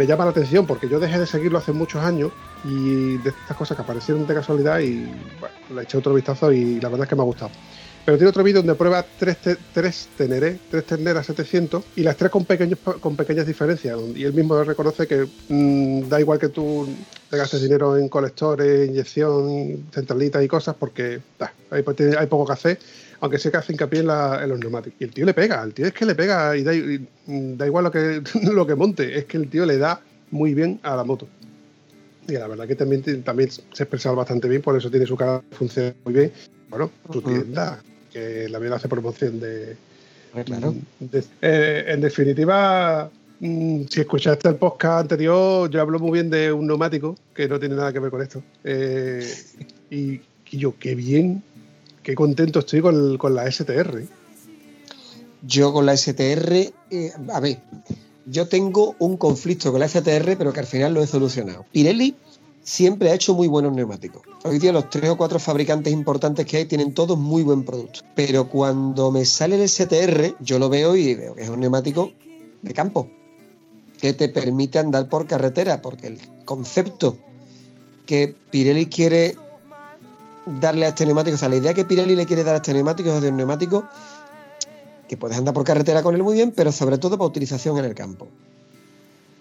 me llama la atención porque yo dejé de seguirlo hace muchos años y de estas cosas que aparecieron de casualidad y bueno, le eché otro vistazo y la verdad es que me ha gustado. Pero tiene otro vídeo donde prueba tres, tres Teneré, tres Teneras 700 y las tres con, pequeños, con pequeñas diferencias. Y él mismo reconoce que mm, da igual que tú te gastes dinero en colectores, inyección, centralitas y cosas porque hay, hay poco que hacer aunque sé que hace hincapié en, los neumáticos. Y el tío le pega, el tío es que le pega y da, igual lo que, lo que monte, es que el tío le da muy bien a la moto. Y la verdad que también, también se expresa bastante bien, por eso tiene su cara, funciona muy bien. Bueno, su tienda, que la vida hace promoción de. Claro. Eh, en definitiva, mm, si escuchaste el podcast anterior, yo hablo muy bien de un neumático que no tiene nada que ver con esto. Eh, y, y, yo, qué bien qué contento estoy con, la STR. Yo con la STR, eh, a ver, yo tengo un conflicto con la STR, pero que al final lo he solucionado. Pirelli siempre ha hecho muy buenos neumáticos. Hoy día los tres o cuatro fabricantes importantes que hay tienen todos muy buen producto. Pero cuando me sale el STR, yo lo veo y veo que es un neumático de campo, que te permite andar por carretera, porque el concepto que Pirelli quiere darle a este neumático, o sea, la idea que Pirelli le quiere dar a este neumático es de un neumático que puedes andar por carretera con él muy bien, pero sobre todo para utilización en el campo.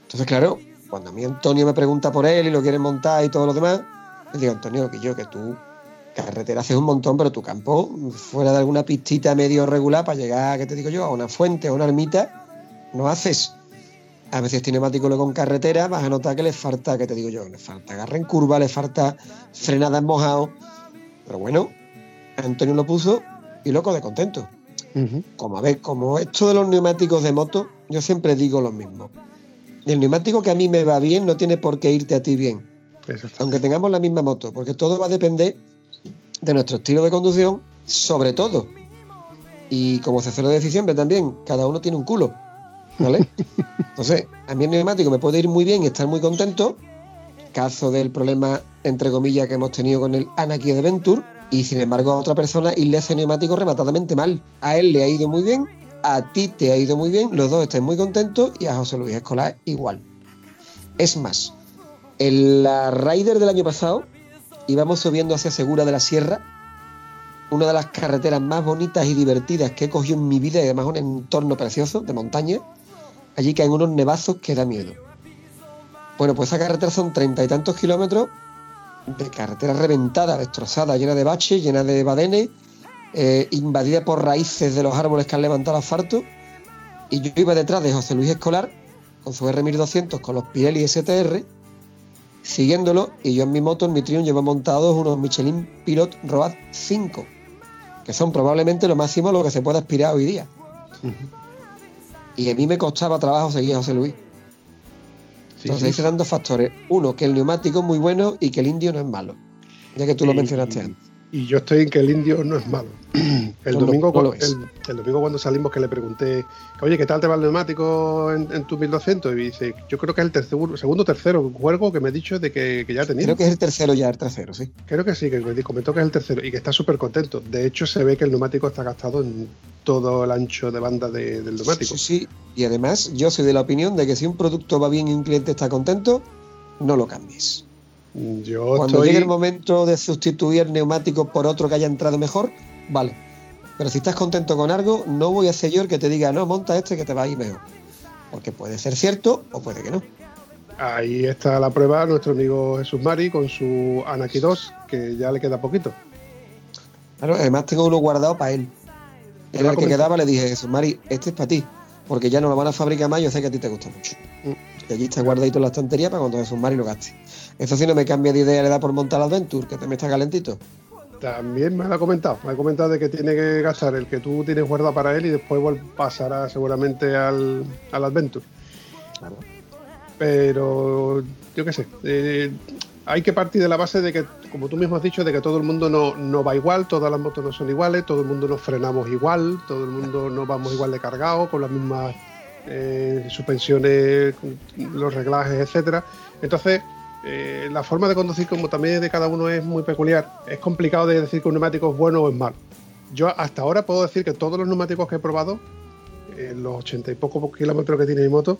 Entonces, claro, cuando a mí Antonio me pregunta por él y lo quiere montar y todo lo demás, le digo, Antonio, que yo, que tú carretera haces un montón, pero tu campo, fuera de alguna pistita medio regular para llegar, ¿qué te digo yo?, a una fuente, a una ermita, no haces. A veces este neumático luego en carretera vas a notar que le falta, ¿qué te digo yo? Le falta agarre en curva, le falta frenada en mojado. Pero bueno, Antonio lo puso y loco de contento. Como a ver, como esto de los neumáticos de moto, yo siempre digo lo mismo. El neumático que a mí me va bien no tiene por qué irte a ti bien. Aunque tengamos la misma moto, porque todo va a depender de nuestro estilo de conducción, sobre todo. Y como se hace de diciembre también, cada uno tiene un culo. ¿Vale? Entonces, a mí el neumático me puede ir muy bien y estar muy contento, caso del problema, entre comillas, que hemos tenido con el Anarchy Adventure, y sin embargo a otra persona y le hace neumático rematadamente mal. A él le ha ido muy bien, a ti te ha ido muy bien, los dos estén muy contentos y a José Luis Escolar igual. Es más, en la Rider del año pasado íbamos subiendo hacia Segura de la Sierra, una de las carreteras más bonitas y divertidas que he cogido en mi vida y además un entorno precioso de montaña. Allí caen unos nevazos que da miedo bueno, pues esa carretera son treinta y tantos kilómetros de carretera reventada, destrozada, llena de baches, llena de badenes, eh, invadida por raíces de los árboles que han levantado el asfalto. Y yo iba detrás de José Luis Escolar con su R1200 con los Pirelli STR, siguiéndolo y yo en mi moto, en mi Triumph, llevo montados unos Michelin Pilot Road 5, que son probablemente lo máximo a lo que se puede aspirar hoy día. Y a mí me costaba trabajo seguir a José Luis. Entonces ahí se dan dos factores. Uno, que el neumático es muy bueno y que el indio no es malo. Ya que tú lo mencionaste antes. Y yo estoy en que el indio no es malo. El, domingo, cuando, el, domingo cuando salimos que le pregunté, oye, ¿qué tal te va el neumático en, tu 1200? Y dice, yo creo que es el tercer, segundo o tercero juego que me ha dicho de que, ya tenía. Creo que es el tercero ya, el tercero, sí. Creo que sí, que me comentó que es el tercero y que está súper contento. De hecho, se ve que el neumático está gastado en todo el ancho de banda del neumático. Sí, sí, y además yo soy de la opinión de que si un producto va bien y un cliente está contento, no lo cambies. Yo Cuando llegue el momento de sustituir el neumático por otro que haya entrado mejor, vale. Pero si estás contento con algo, no voy a ser yo el que te diga, no, monta este que te va a ir mejor. Porque puede ser cierto o puede que no. Ahí está la prueba nuestro amigo Jesús Mari con su Anaki 2, que ya le queda poquito. Claro, además tengo uno guardado para él. Era el que quedaba, le dije, Jesús Mari, este es para ti, porque ya no lo van a fabricar más, yo sé que a ti te gusta mucho. Y allí está guardadito en la estantería para cuando Jesús Mari lo gaste. Eso sí no me cambia de idea, le da por montar la Adventure, que también está calentito. También me lo ha comentado, me ha comentado de que tiene que gastar el que tú tienes guardado para él y después pasará seguramente al, al Adventure. Pero yo qué sé, eh, hay que partir de la base de que, como tú mismo has dicho, de que todo el mundo no, va igual, todas las motos no son iguales, todo el mundo nos frenamos igual, todo el mundo no vamos igual de cargado, con las mismas eh, suspensiones, los reglajes, etcétera. Entonces, eh, la forma de conducir como también de cada uno es muy peculiar. Es complicado de decir que un neumático es bueno o es malo. Yo hasta ahora puedo decir que todos los neumáticos que he probado, en los ochenta y pocos kilómetros que tiene mi moto,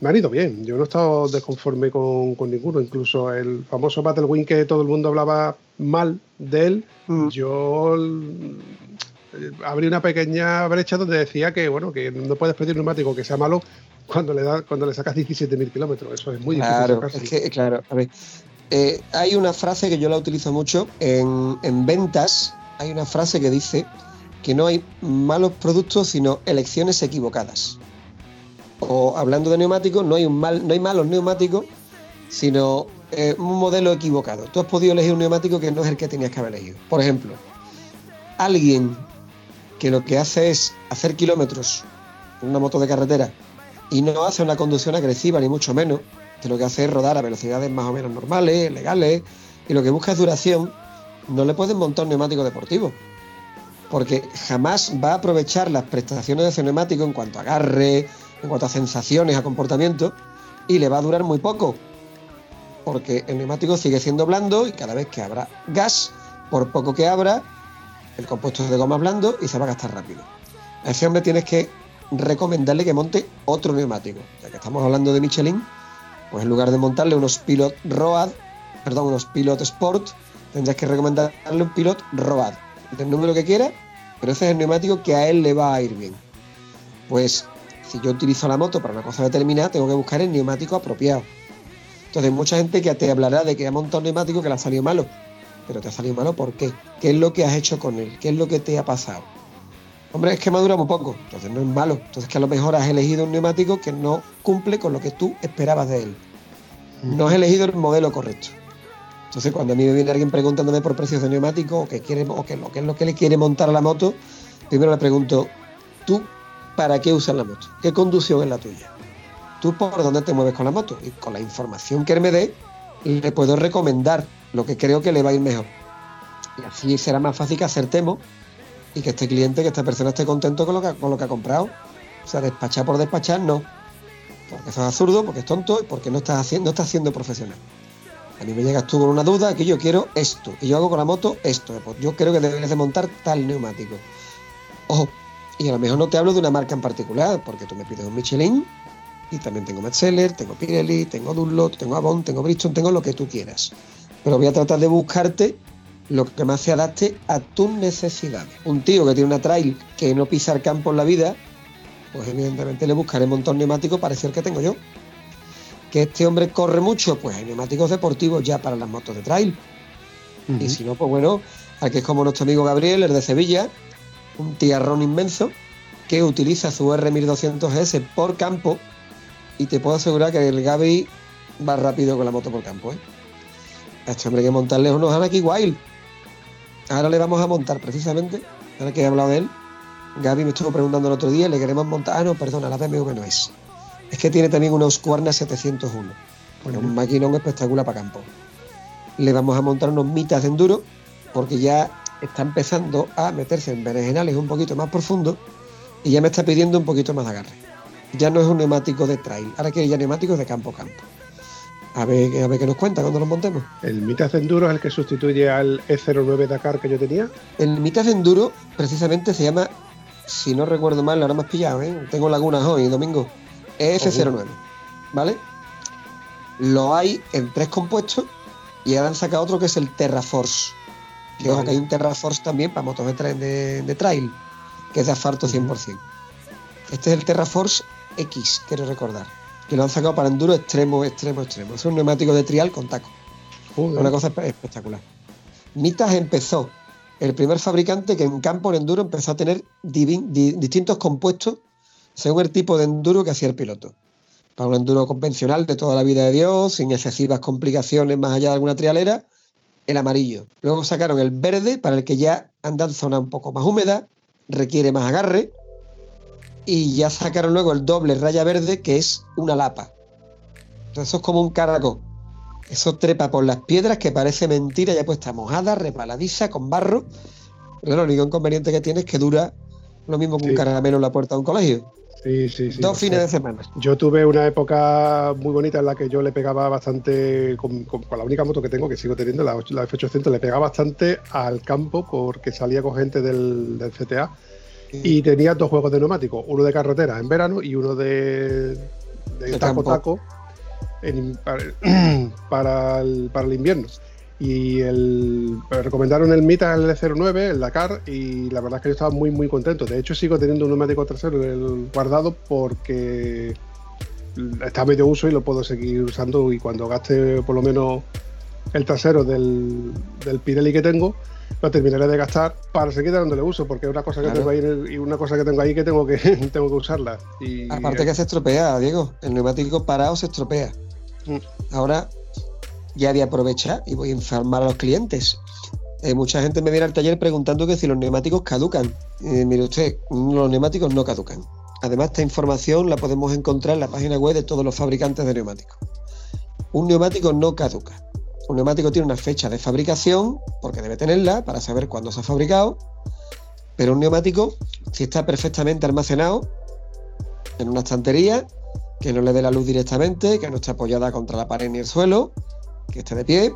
me han ido bien. Yo no he estado desconforme con, ninguno. Incluso el famoso Battle Wing que todo el mundo hablaba mal de él, mm. yo eh, abrí una pequeña brecha donde decía que bueno que no puedes pedir un neumático que sea malo cuando le da, cuando le sacas 17.000 kilómetros. Eso es muy claro, difícil. claro, a ver. Eh, hay una frase que yo la utilizo mucho en, en ventas. Hay una frase que dice que no hay malos productos, sino elecciones equivocadas. O hablando de neumáticos, no hay, un mal, no hay malos neumáticos, sino eh, un modelo equivocado. Tú has podido elegir un neumático que no es el que tenías que haber elegido. Por ejemplo, alguien que lo que hace es hacer kilómetros en una moto de carretera y no hace una conducción agresiva, ni mucho menos, que lo que hace es rodar a velocidades más o menos normales, legales, y lo que busca es duración, no le pueden montar un neumático deportivo. Porque jamás va a aprovechar las prestaciones de ese neumático en cuanto a agarre, en cuanto a sensaciones, a comportamiento, y le va a durar muy poco. Porque el neumático sigue siendo blando y cada vez que abra gas, por poco que abra, el compuesto es de goma blando y se va a gastar rápido. A ese hombre tienes que recomendarle que monte otro neumático. Ya que estamos hablando de Michelin, pues en lugar de montarle unos Pilot Road, perdón, unos Pilot Sport, tendrás que recomendarle un Pilot Road, del número que quiera, pero ese es el neumático que a él le va a ir bien. Pues si yo utilizo la moto para una cosa determinada, tengo que buscar el neumático apropiado. Entonces, mucha gente que te hablará de que ha montado un neumático que le ha salido malo. Pero te ha salido malo ¿por qué? ¿Qué es lo que has hecho con él? ¿Qué es lo que te ha pasado? Hombre, es que madura muy poco, entonces no es malo. Entonces que a lo mejor has elegido un neumático que no cumple con lo que tú esperabas de él. No has elegido el modelo correcto. Entonces cuando a mí me viene alguien preguntándome por precios de neumático o, que quiere, o que, lo, que es lo que le quiere montar a la moto, primero le pregunto, ¿tú para qué usas la moto? ¿Qué conducción es la tuya? ¿Tú por dónde te mueves con la moto? Y con la información que él me dé, le puedo recomendar lo que creo que le va a ir mejor. Y así será más fácil que acertemos y que este cliente, que esta persona esté contento con lo que, con lo que ha comprado. O sea, despachar por despachar no. Porque eso es absurdo, porque es tonto y porque no estás haciendo, no estás siendo profesional. A mí me llegas tú con una duda que yo quiero esto, y yo hago con la moto esto. Pues yo creo que deberías de montar tal neumático. Ojo, y a lo mejor no te hablo de una marca en particular, porque tú me pides un Michelin, y también tengo Metzeler, tengo Pirelli, tengo Dunlop, tengo Avon, tengo Bridgestone, tengo lo que tú quieras. Pero voy a tratar de buscarte lo que más se adapte a tus necesidades. Un tío que tiene una trail que no pisa el campo en la vida, pues evidentemente le buscaré un montón neumático parecido al que tengo yo. Que este hombre corre mucho, pues hay neumáticos deportivos ya para las motos de trail. Y si no, pues bueno, aquí es como nuestro amigo Gabriel, el de Sevilla, un tiarrón inmenso, que utiliza su R1200S por campo y te puedo asegurar que el Gaby va rápido con la moto por campo. ¿eh? A hombre hay que montarle unos Anarchy Wild. Ahora le vamos a montar precisamente, ahora que he hablado de él, Gaby me estuvo preguntando el otro día, le queremos montar, ah no, perdona, la BMW no es. Es que tiene también unos Husqvarna 701, bueno, un maquinón espectacular para campo. Le vamos a montar unos mitas de enduro, porque ya está empezando a meterse en berenjenales un poquito más profundo y ya me está pidiendo un poquito más de agarre. Ya no es un neumático de trail, ahora quiere ya neumáticos de campo a campo. A ver, a ver qué nos cuenta cuando los montemos. ¿El Mitas de Enduro es el que sustituye al E09 Dakar que yo tenía? El Mitas de Enduro precisamente se llama, si no recuerdo mal, ahora me has pillado, ¿eh? tengo lagunas hoy, domingo, EF09, ¿vale? Lo hay en tres compuestos y ahora han sacado otro que es el Terraforce. Que ojo que hay un Terraforce también para motos de, de, trail, que es de asfalto 100%. Este es el Terraforce X, quiero recordar que lo han sacado para enduro extremo, extremo, extremo. Es un neumático de trial con taco. Una cosa espectacular. Mitas empezó, el primer fabricante que en campo en enduro empezó a tener distintos compuestos según el tipo de enduro que hacía el piloto. Para un enduro convencional de toda la vida de Dios, sin excesivas complicaciones más allá de alguna trialera, el amarillo. Luego sacaron el verde para el que ya anda en zona un poco más húmeda, requiere más agarre, y ya sacaron luego el doble raya verde, que es una lapa. Entonces eso es como un caracol. Eso trepa por las piedras que parece mentira, ya puesta mojada, repaladiza, con barro. Pero lo único inconveniente que tiene es que dura lo mismo que un caramelo en la puerta de un colegio. Sí, sí, sí. Dos fines de semana. Yo tuve una época muy bonita en la que yo le pegaba bastante, con, la única moto que tengo, que sigo teniendo, la, F800, le pegaba bastante al campo porque salía con gente del, del CTA y tenía dos juegos de neumáticos, uno de carretera en verano y uno de, taco taco para, el, para el invierno. Y el, recomendaron el Mita L09, el Dakar, y la verdad es que yo estaba muy muy contento. De hecho, sigo teniendo un neumático trasero guardado porque está medio uso y lo puedo seguir usando. Y cuando gaste por lo menos el trasero del, del Pirelli que tengo, lo terminaré de gastar para seguir dándole uso, porque es una cosa que tengo ahí y una cosa que tengo ahí que tengo que tengo que usarla. Y, Aparte que se estropea, Diego, el neumático parado se estropea. Mm. Ahora ya voy a aprovechar y voy a informar a los clientes. Eh, mucha gente me viene al taller preguntando que si los neumáticos caducan. Eh, mire usted, los neumáticos no caducan. Además, esta información la podemos encontrar en la página web de todos los fabricantes de neumáticos. Un neumático no caduca. Un neumático tiene una fecha de fabricación, porque debe tenerla para saber cuándo se ha fabricado, pero un neumático, si está perfectamente almacenado en una estantería, que no le dé la luz directamente, que no esté apoyada contra la pared ni el suelo, que esté de pie,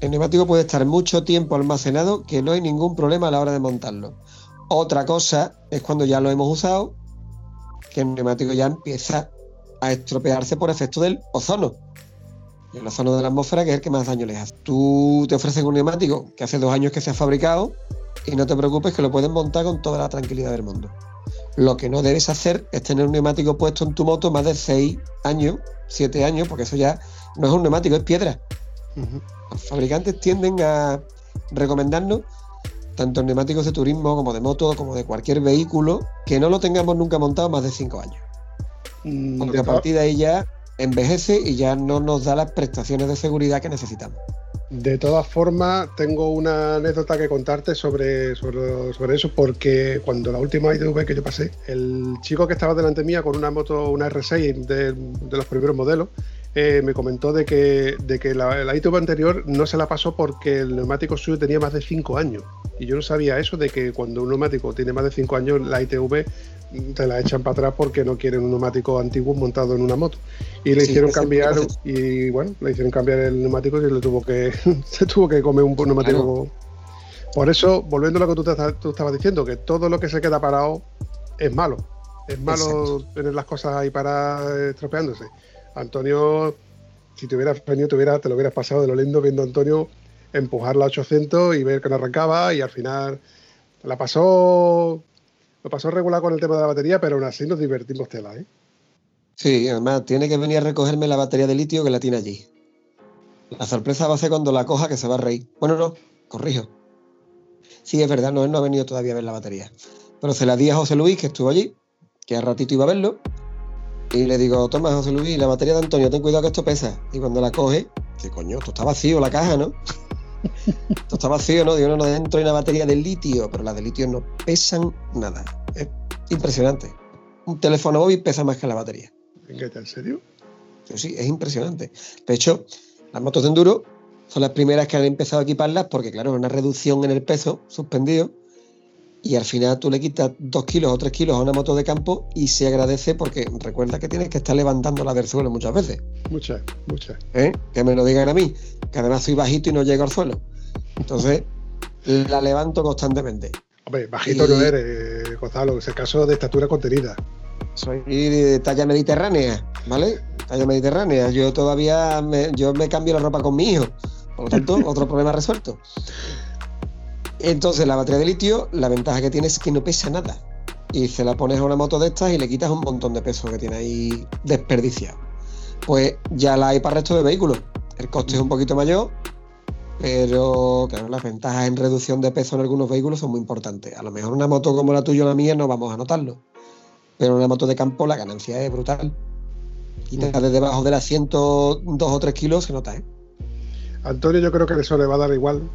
el neumático puede estar mucho tiempo almacenado, que no hay ningún problema a la hora de montarlo. Otra cosa es cuando ya lo hemos usado, que el neumático ya empieza a estropearse por efecto del ozono el ozono de la atmósfera, que es el que más daño les hace. Tú te ofreces un neumático que hace dos años que se ha fabricado y no te preocupes que lo puedes montar con toda la tranquilidad del mundo. Lo que no debes hacer es tener un neumático puesto en tu moto más de seis años, siete años, porque eso ya no es un neumático, es piedra. Los fabricantes tienden a recomendarnos, tanto en neumáticos de turismo como de moto, como de cualquier vehículo, que no lo tengamos nunca montado más de cinco años. Mm, porque a partir de ahí ya envejece y ya no nos da las prestaciones de seguridad que necesitamos. De todas formas, tengo una anécdota que contarte sobre, sobre, eso, porque cuando la última ITV que yo pasé, el chico que estaba delante mía con una moto, una R6 de, los primeros modelos, eh, me comentó de que, de que la, la, ITV anterior no se la pasó porque el neumático suyo tenía más de 5 años. Y yo no sabía eso de que cuando un neumático tiene más de 5 años, la ITV te la echan para atrás porque no quieren un neumático antiguo montado en una moto. Y le hicieron cambiar, y bueno, le hicieron cambiar el neumático y le tuvo que, se tuvo que comer un neumático. Por eso, volviendo a lo que tú, tú, estabas diciendo, que todo lo que se queda parado es malo. Es malo tener las cosas ahí para estropeándose. Antonio, si te hubieras venido, te, te lo hubieras pasado de lo lindo viendo a Antonio empujar la 800 y ver que no arrancaba y al final la pasó lo pasó regular con el tema de la batería, pero aún así nos divertimos tela, ¿eh? Sí, además tiene que venir a recogerme la batería de litio que la tiene allí. La sorpresa va a ser cuando la coja que se va a reír. Bueno, no, corrijo. Sí, es verdad, no, él no ha venido todavía a ver la batería. Pero se la di a José Luis, que estuvo allí, que a ratito iba a verlo. Y le digo, toma, José Luis, la batería de Antonio, ten cuidado que esto pesa. Y cuando la coge, dice, coño, esto está vacío la caja, ¿no? Esto está vacío, ¿no? Digo, no, no, dentro hay una batería de litio, pero las de litio no pesan nada. Es impresionante. Un teléfono móvil pesa más que la batería. ¿En serio? Sí, es impresionante. De hecho, las motos de enduro son las primeras que han empezado a equiparlas porque, claro, una reducción en el peso suspendido y al final tú le quitas dos kilos o tres kilos a una moto de campo y se agradece porque recuerda que tienes que estar levantándola del suelo muchas veces. Muchas, muchas. ¿Eh? Que me lo digan a mí, que además soy bajito y no llego al suelo. Entonces, la levanto constantemente. Hombre, bajito no eres, Gonzalo, es el caso de estatura contenida. Soy de talla mediterránea, ¿vale? Talla mediterránea. Yo todavía me, yo me cambio la ropa con mi hijo. Por lo tanto, otro problema resuelto. Entonces, la batería de litio, la ventaja que tiene es que no pesa nada. Y se la pones a una moto de estas y le quitas un montón de peso que tiene ahí desperdiciado. Pues ya la hay para el resto de vehículos. El coste es un poquito mayor, pero claro, las ventajas en reducción de peso en algunos vehículos son muy importantes. A lo mejor una moto como la tuya o la mía no vamos a notarlo. Pero en una moto de campo la ganancia es brutal. Quitas desde debajo del asiento dos o tres kilos, se nota, ¿eh? Antonio, yo creo que eso le va a dar igual.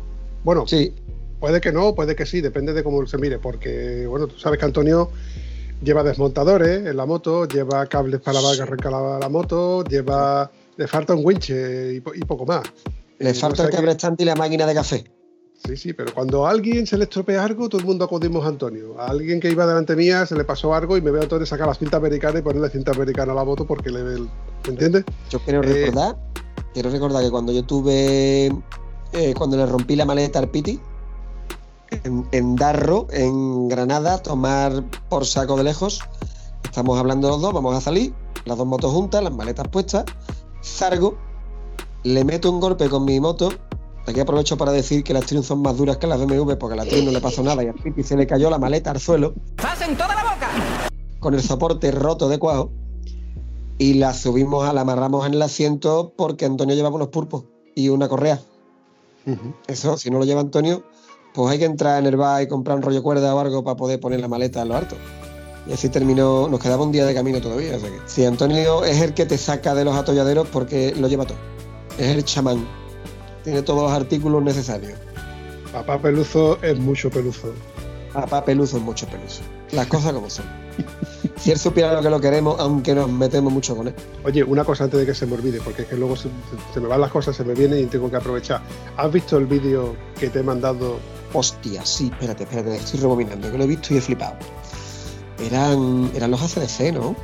Bueno, sí. Puede que no, puede que sí, depende de cómo se mire, porque, bueno, tú sabes que Antonio lleva desmontadores en la moto, lleva cables para arrancar la, la moto, lleva. Le falta un winche y, poco más. Le falta el cable estante y la máquina de café. Sí, sí, pero cuando a alguien se le estropea algo, todo el mundo acudimos a Antonio. A alguien que iba delante mía se le pasó algo y me veo a Antonio sacar las cintas americanas y ponerle cinta americana a la moto porque le ve ¿Me entiendes? Yo quiero eh, recordar, quiero recordar que cuando yo tuve. Eh, cuando le rompí la maleta al Piti, en, Darro, en Granada, tomar por saco de lejos. Estamos hablando los dos, vamos a salir, las dos motos juntas, las maletas puestas, zargo, le meto un golpe con mi moto. Aquí aprovecho para decir que las Triumph son más duras que las BMW porque a la Triumph no le pasó nada y al Pipi se le cayó la maleta al suelo. en toda la boca! Con el soporte roto de cuajo. Y la subimos, a la amarramos en el asiento porque Antonio llevaba unos pulpos y una correa. Eso, si no lo lleva Antonio, pues hay que entrar en el bar y comprar un rollo cuerda o algo para poder poner la maleta a lo alto. Y así terminó, nos quedaba un día de camino todavía. O que, si Antonio es el que te saca de los atolladeros porque lo lleva todo. Es el chamán. Tiene todos los artículos necesarios. Papá Peluzo es mucho peluzo. Papá Peluzo es mucho peluzo. Las cosas como son. si él supiera lo que lo queremos, aunque nos metemos mucho con él. Oye, una cosa antes de que se me olvide, porque es que luego se, se me van las cosas, se me vienen y tengo que aprovechar. ¿Has visto el vídeo que te he mandado Hostia, sí, espérate, espérate, estoy rebobinando, que lo he visto y he flipado. Eran, eran los ACDC, ¿no?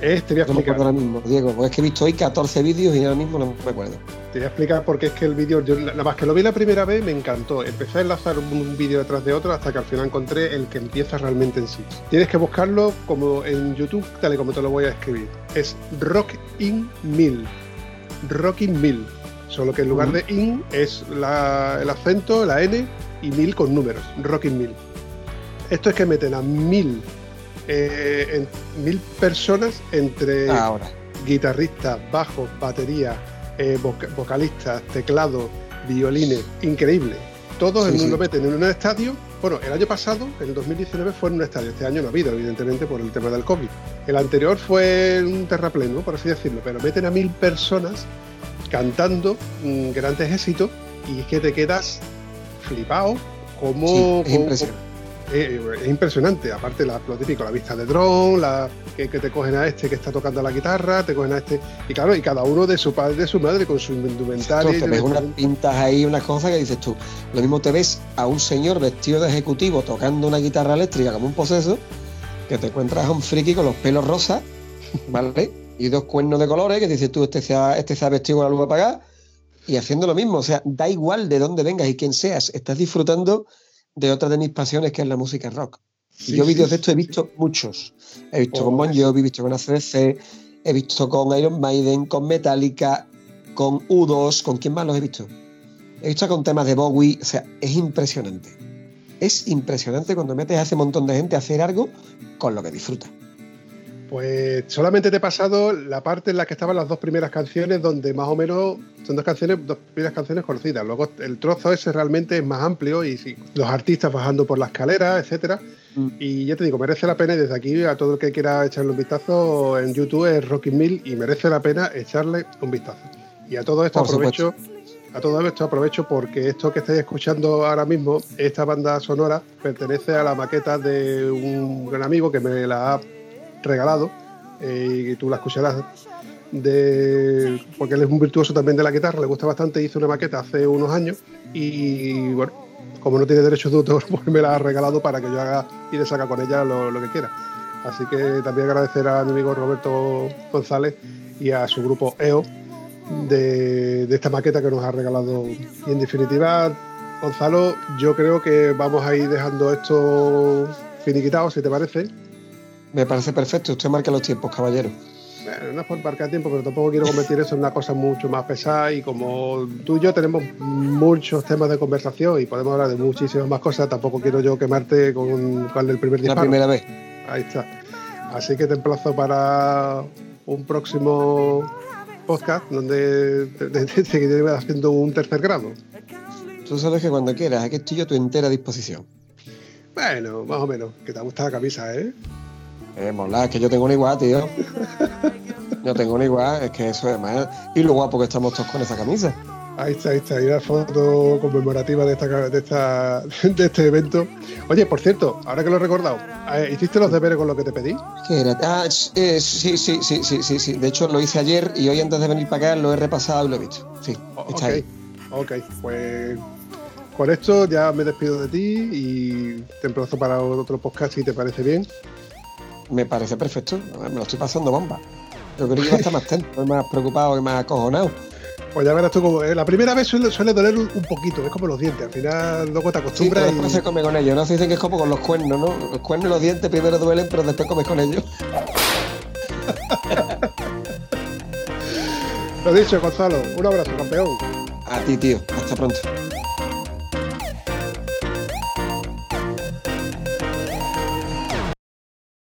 Es, te voy a explicar. No me acuerdo ahora mismo, Diego, porque es que he visto hoy 14 vídeos y ahora mismo no me acuerdo. Te voy a explicar porque es que el vídeo, nada más que lo vi la primera vez, me encantó. Empecé a enlazar un vídeo detrás de otro hasta que al final encontré el que empieza realmente en sí. Tienes que buscarlo como en YouTube, tal y como te lo voy a escribir. Es Rock in Mill. Rock in Mill. Solo que en lugar de in es el acento, la N y mil con números, Rocking Mil. Esto es que meten a mil, eh, mil personas entre guitarristas, bajos, batería, eh, vocalistas, teclados, violines, increíble. Todos en lo meten en un estadio. Bueno, el año pasado, en el 2019, fue en un estadio. Este año no ha habido, evidentemente, por el tema del COVID. El anterior fue un terrapleno, por así decirlo, pero meten a mil personas cantando mm, grandes éxitos y es que te quedas flipado como... es, eh, es, impresionante, aparte la, lo típico, la vista de dron, la, que, te cogen a este que está tocando la guitarra, te cogen a este, y claro, y cada uno de su padre, de su madre, con su indumentaria. te ves unas pintas ahí, unas cosas que dices tú, lo mismo te ves a un señor vestido de ejecutivo tocando una guitarra eléctrica como un poseso, que te encuentras a un friki con los pelos rosas, ¿vale? Y dos cuernos de colores que dices tú, este se ha, este se ha vestido con la luz apagada y haciendo lo mismo. O sea, da igual de dónde vengas y quién seas, estás disfrutando de otra de mis pasiones que es la música rock. y yo vídeos de esto he visto muchos. He visto con Bon Jovi, he visto con ACDC, he visto con Iron Maiden, con Metallica, con U2, ¿con quién más los he visto? He visto con temas de Bowie, o sea, es impresionante. Es impresionante cuando metes a ese montón de gente a hacer algo con lo que disfruta. Pues solamente te he pasado la parte en la que estaban las dos primeras canciones, donde más o menos son dos canciones, dos primeras canciones conocidas. Luego el trozo ese realmente es más amplio y sí, los artistas bajando por la escalera, etcétera. Mm. Y ya te digo, merece la pena y desde aquí a todo el que quiera echarle un vistazo en YouTube es Rocky Mill y merece la pena echarle un vistazo. Y a todo esto aprovecho, a todo esto aprovecho porque esto que estáis escuchando ahora mismo, esta banda sonora pertenece a la maqueta de un gran amigo que me la ha regalado eh, y tú la escucharás de, porque él es un virtuoso también de la guitarra, le gusta bastante, hizo una maqueta hace unos años y bueno, como no tiene derechos de autor, pues me la ha regalado para que yo haga y le saca con ella lo, que quiera. Así que también agradecer a mi amigo Roberto González y a su grupo EO de, de esta maqueta que nos ha regalado. Y en definitiva, Gonzalo, yo creo que vamos a ir dejando esto finiquitado, si te parece. Me parece perfecto. Usted marca los tiempos, caballero. Bueno, no es por marcar tiempo, pero tampoco quiero convertir eso en una cosa mucho más pesada. Y como tú y yo tenemos muchos temas de conversación y podemos hablar de muchísimas más cosas, tampoco quiero yo quemarte con, con el primer disparo. La primera vez. Ahí está. Así que te emplazo para un próximo podcast donde te, seguiré haciendo un tercer grado. Tú sabes que cuando quieras, aquí estoy yo a tu entera disposición. Bueno, más o menos, que te gusta la camisa, ¿eh? Eh, mola, es que yo tengo una igual, tío. Yo tengo una igual, es que eso es más. Y lo guapo que estamos todos con esa camisa. Ahí está, ahí está, y la foto conmemorativa de, esta, de, esta, de este evento. Oye, por cierto, ahora que lo he recordado, eh, ¿hiciste los deberes con lo que te pedí? ¿Qué era? Ah, eh, sí, sí, sí, sí, sí, sí. De hecho, lo hice ayer y hoy antes de venir para acá lo he repasado y lo he visto. Sí, está ahí. Ok, pues con esto ya me despido de ti y te emplazo para otro podcast si te parece bien me parece perfecto. Me lo estoy pasando bomba. Yo creo que iba a estar más tenso, más preocupado y más acojonado. Pues ya verás tú como. Eh, la primera vez suele, doler un, poquito, es como los dientes. Al final luego te acostumbras. Sí, y... se come con ellos, ¿no? Se dicen que es como con los cuernos, ¿no? Los cuernos y los dientes primero duelen, pero después comes con ellos. lo dicho, Gonzalo. Un abrazo, campeón. A ti, tío. Hasta pronto.